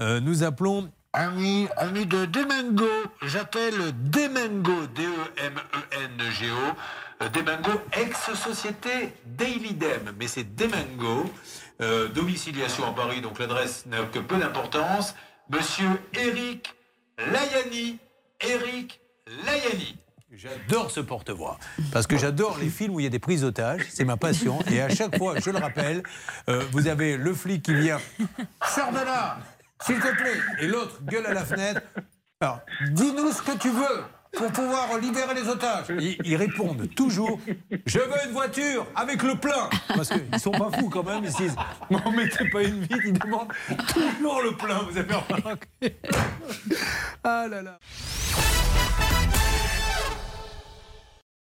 Euh, nous appelons Ami, ami de Demengo, j'appelle Demengo, D-E-M-E-N-G-O, euh, Demengo, ex-société Daily Dem, mais c'est Demengo, euh, domiciliation à Paris, donc l'adresse n'a que peu d'importance. Monsieur Eric Layani, Eric Layani. J'adore ce porte-voix. Parce que j'adore les films où il y a des prises d'otages. C'est ma passion. Et à chaque fois, je le rappelle, euh, vous avez le flic qui vient. Là S'il te plaît Et l'autre gueule à la fenêtre. Alors, dis-nous ce que tu veux pour pouvoir libérer les otages. Ils, répondent toujours Je veux une voiture avec le plein. Parce qu'ils sont pas fous quand même. Ils se disent M'en mettez pas une vite. Ils demandent toujours le plein. Vous avez remarqué? Ah là là.